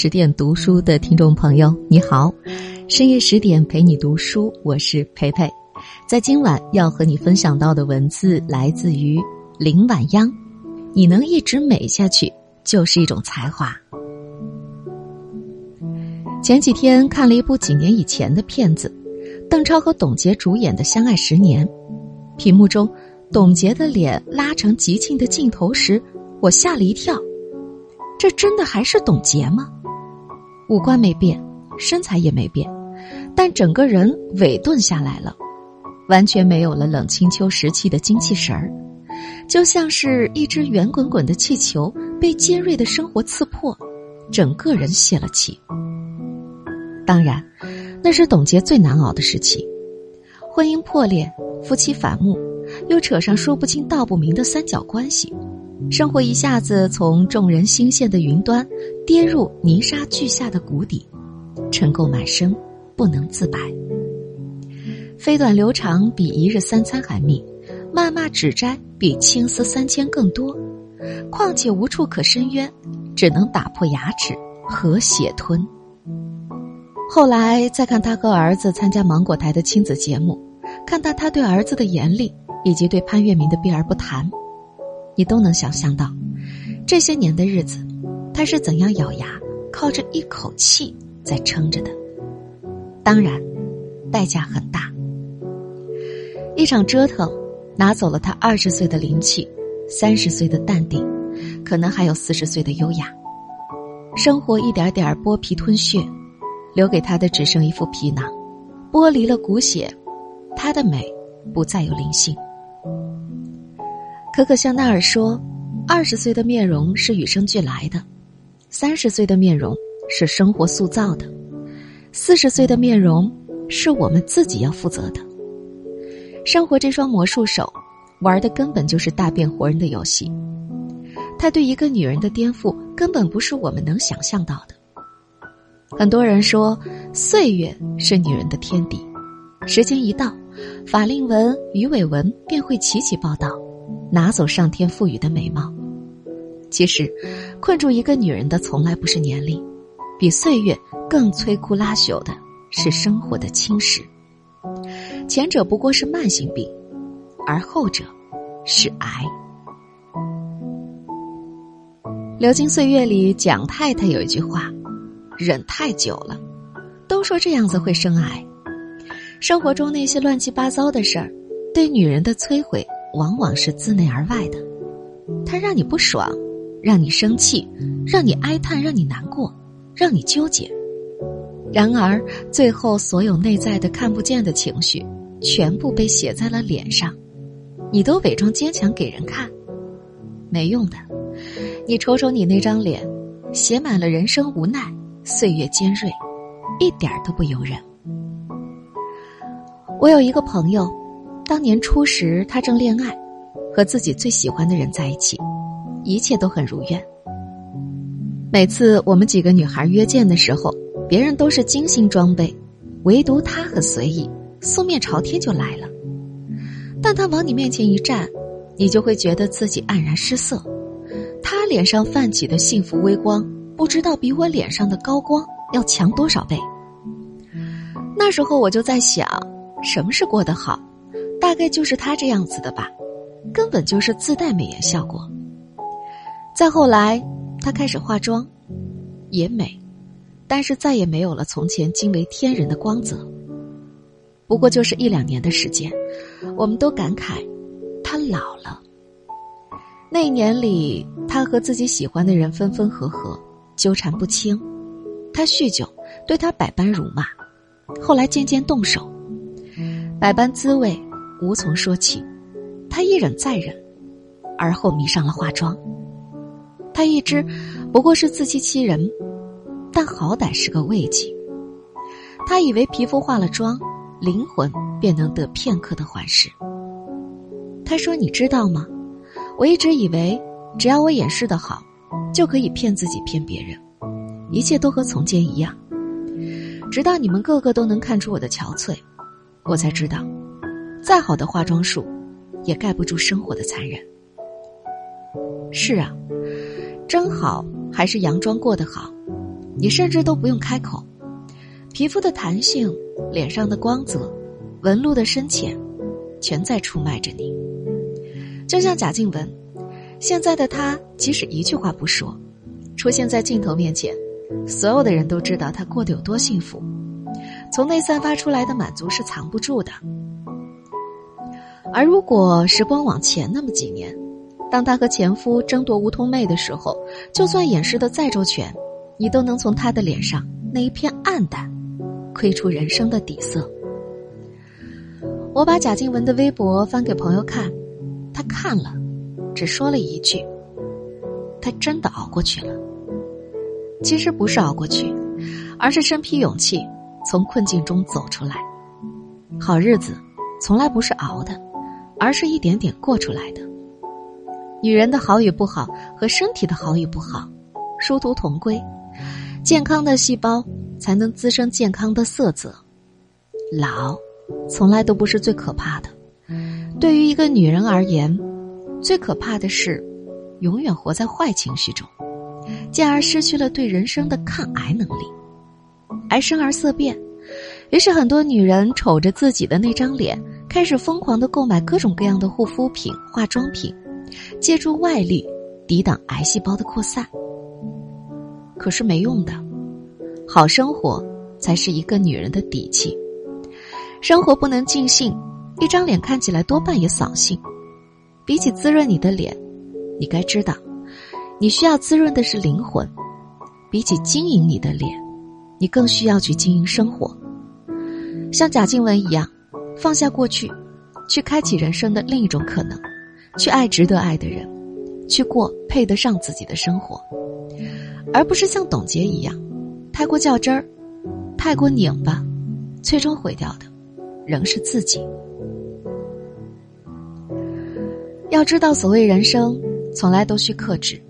十点读书的听众朋友，你好，深夜十点陪你读书，我是培培。在今晚要和你分享到的文字来自于林晚央。你能一直美下去，就是一种才华。前几天看了一部几年以前的片子，邓超和董洁主演的《相爱十年》，屏幕中董洁的脸拉成极近的镜头时，我吓了一跳。这真的还是董洁吗？五官没变，身材也没变，但整个人萎顿下来了，完全没有了冷清秋时期的精气神儿，就像是一只圆滚滚的气球被尖锐的生活刺破，整个人泄了气。当然，那是董洁最难熬的时期，婚姻破裂，夫妻反目，又扯上说不清道不明的三角关系。生活一下子从众人心羡的云端，跌入泥沙俱下的谷底，尘垢满身，不能自拔。飞短流长比一日三餐还密，谩骂指摘比青丝三千更多。况且无处可伸冤，只能打破牙齿和血吞。后来再看他和儿子参加芒果台的亲子节目，看到他对儿子的严厉，以及对潘粤明的避而不谈。你都能想象到，这些年的日子，他是怎样咬牙，靠着一口气在撑着的。当然，代价很大。一场折腾，拿走了他二十岁的灵气，三十岁的淡定，可能还有四十岁的优雅。生活一点点剥皮吞血，留给他的只剩一副皮囊，剥离了骨血，他的美不再有灵性。可可香奈儿说：“二十岁的面容是与生俱来的，三十岁的面容是生活塑造的，四十岁的面容是我们自己要负责的。生活这双魔术手，玩的根本就是大变活人的游戏。他对一个女人的颠覆，根本不是我们能想象到的。很多人说，岁月是女人的天敌，时间一到，法令纹、鱼尾纹便会齐齐报道。”拿走上天赋予的美貌，其实，困住一个女人的从来不是年龄，比岁月更摧枯拉朽的是生活的侵蚀。前者不过是慢性病，而后者是癌。流金岁月里，蒋太太有一句话：“忍太久了，都说这样子会生癌。”生活中那些乱七八糟的事儿，对女人的摧毁。往往是自内而外的，它让你不爽，让你生气，让你哀叹，让你难过，让你纠结。然而，最后所有内在的看不见的情绪，全部被写在了脸上，你都伪装坚强给人看，没用的。你瞅瞅你那张脸，写满了人生无奈，岁月尖锐，一点都不由人。我有一个朋友。当年初时，他正恋爱，和自己最喜欢的人在一起，一切都很如愿。每次我们几个女孩约见的时候，别人都是精心装备，唯独他很随意，素面朝天就来了。但他往你面前一站，你就会觉得自己黯然失色。他脸上泛起的幸福微光，不知道比我脸上的高光要强多少倍。那时候我就在想，什么是过得好？大概就是他这样子的吧，根本就是自带美颜效果。再后来，他开始化妆，也美，但是再也没有了从前惊为天人的光泽。不过就是一两年的时间，我们都感慨他老了。那一年里，他和自己喜欢的人分分合合，纠缠不清。他酗酒，对他百般辱骂，后来渐渐动手，百般滋味。无从说起，他一忍再忍，而后迷上了化妆。他一直不过是自欺欺人，但好歹是个慰藉。他以为皮肤化了妆，灵魂便能得片刻的缓释。他说：“你知道吗？我一直以为，只要我掩饰的好，就可以骗自己骗别人，一切都和从前一样。直到你们个个都能看出我的憔悴，我才知道。”再好的化妆术，也盖不住生活的残忍。是啊，真好还是佯装过得好？你甚至都不用开口，皮肤的弹性、脸上的光泽、纹路的深浅，全在出卖着你。就像贾静雯，现在的她即使一句话不说，出现在镜头面前，所有的人都知道她过得有多幸福，从内散发出来的满足是藏不住的。而如果时光往前那么几年，当她和前夫争夺梧桐妹的时候，就算掩饰的再周全。你都能从他的脸上那一片暗淡，窥出人生的底色。我把贾静雯的微博翻给朋友看，他看了，只说了一句：“他真的熬过去了。”其实不是熬过去，而是身披勇气从困境中走出来。好日子从来不是熬的，而是一点点过出来的。女人的好与不好和身体的好与不好，殊途同归。健康的细胞才能滋生健康的色泽。老，从来都不是最可怕的。对于一个女人而言，最可怕的是，永远活在坏情绪中，进而失去了对人生的抗癌能力。而生而色变，于是很多女人瞅着自己的那张脸，开始疯狂的购买各种各样的护肤品、化妆品，借助外力抵挡癌细胞的扩散。可是没用的，好生活才是一个女人的底气。生活不能尽兴，一张脸看起来多半也扫兴。比起滋润你的脸，你该知道，你需要滋润的是灵魂。比起经营你的脸，你更需要去经营生活。像贾静雯一样，放下过去，去开启人生的另一种可能，去爱值得爱的人，去过配得上自己的生活。而不是像董洁一样，太过较真儿，太过拧巴，最终毁掉的，仍是自己。要知道，所谓人生，从来都需克制。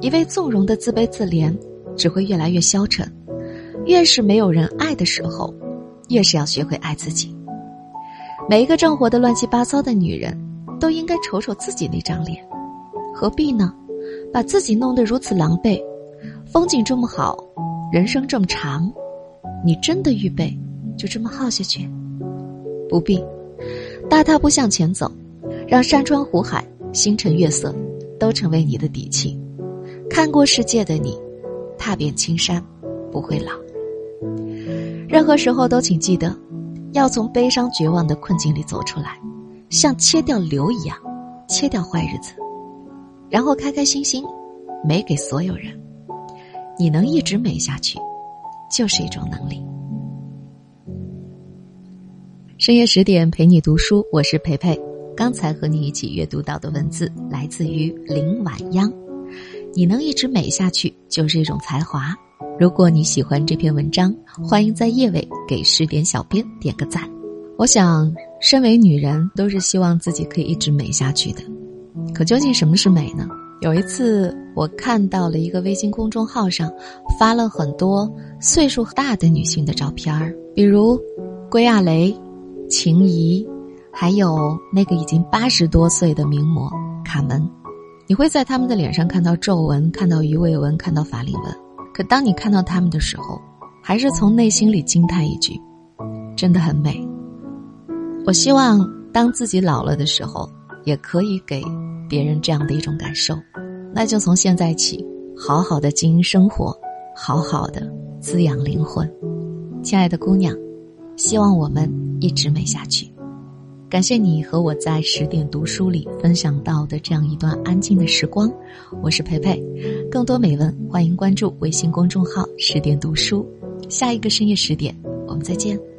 一味纵容的自卑自怜，只会越来越消沉。越是没有人爱的时候，越是要学会爱自己。每一个正活得乱七八糟的女人，都应该瞅瞅自己那张脸，何必呢？把自己弄得如此狼狈。风景这么好，人生这么长，你真的预备就这么耗下去？不必，大踏步向前走，让山川湖海、星辰月色都成为你的底气。看过世界的你，踏遍青山不会老。任何时候都请记得，要从悲伤绝望的困境里走出来，像切掉瘤一样，切掉坏日子，然后开开心心，美给所有人。你能一直美下去，就是一种能力。深夜十点陪你读书，我是培培。刚才和你一起阅读到的文字来自于林晚央。你能一直美下去，就是一种才华。如果你喜欢这篇文章，欢迎在页尾给十点小编点个赞。我想，身为女人，都是希望自己可以一直美下去的。可究竟什么是美呢？有一次，我看到了一个微信公众号上发了很多岁数大的女性的照片儿，比如归亚蕾、秦怡，还有那个已经八十多岁的名模卡门。你会在他们的脸上看到皱纹，看到鱼尾纹，看到法令纹。可当你看到他们的时候，还是从内心里惊叹一句：“真的很美。”我希望当自己老了的时候，也可以给。别人这样的一种感受，那就从现在起，好好的经营生活，好好的滋养灵魂。亲爱的姑娘，希望我们一直美下去。感谢你和我在十点读书里分享到的这样一段安静的时光。我是培培，更多美文欢迎关注微信公众号“十点读书”。下一个深夜十点，我们再见。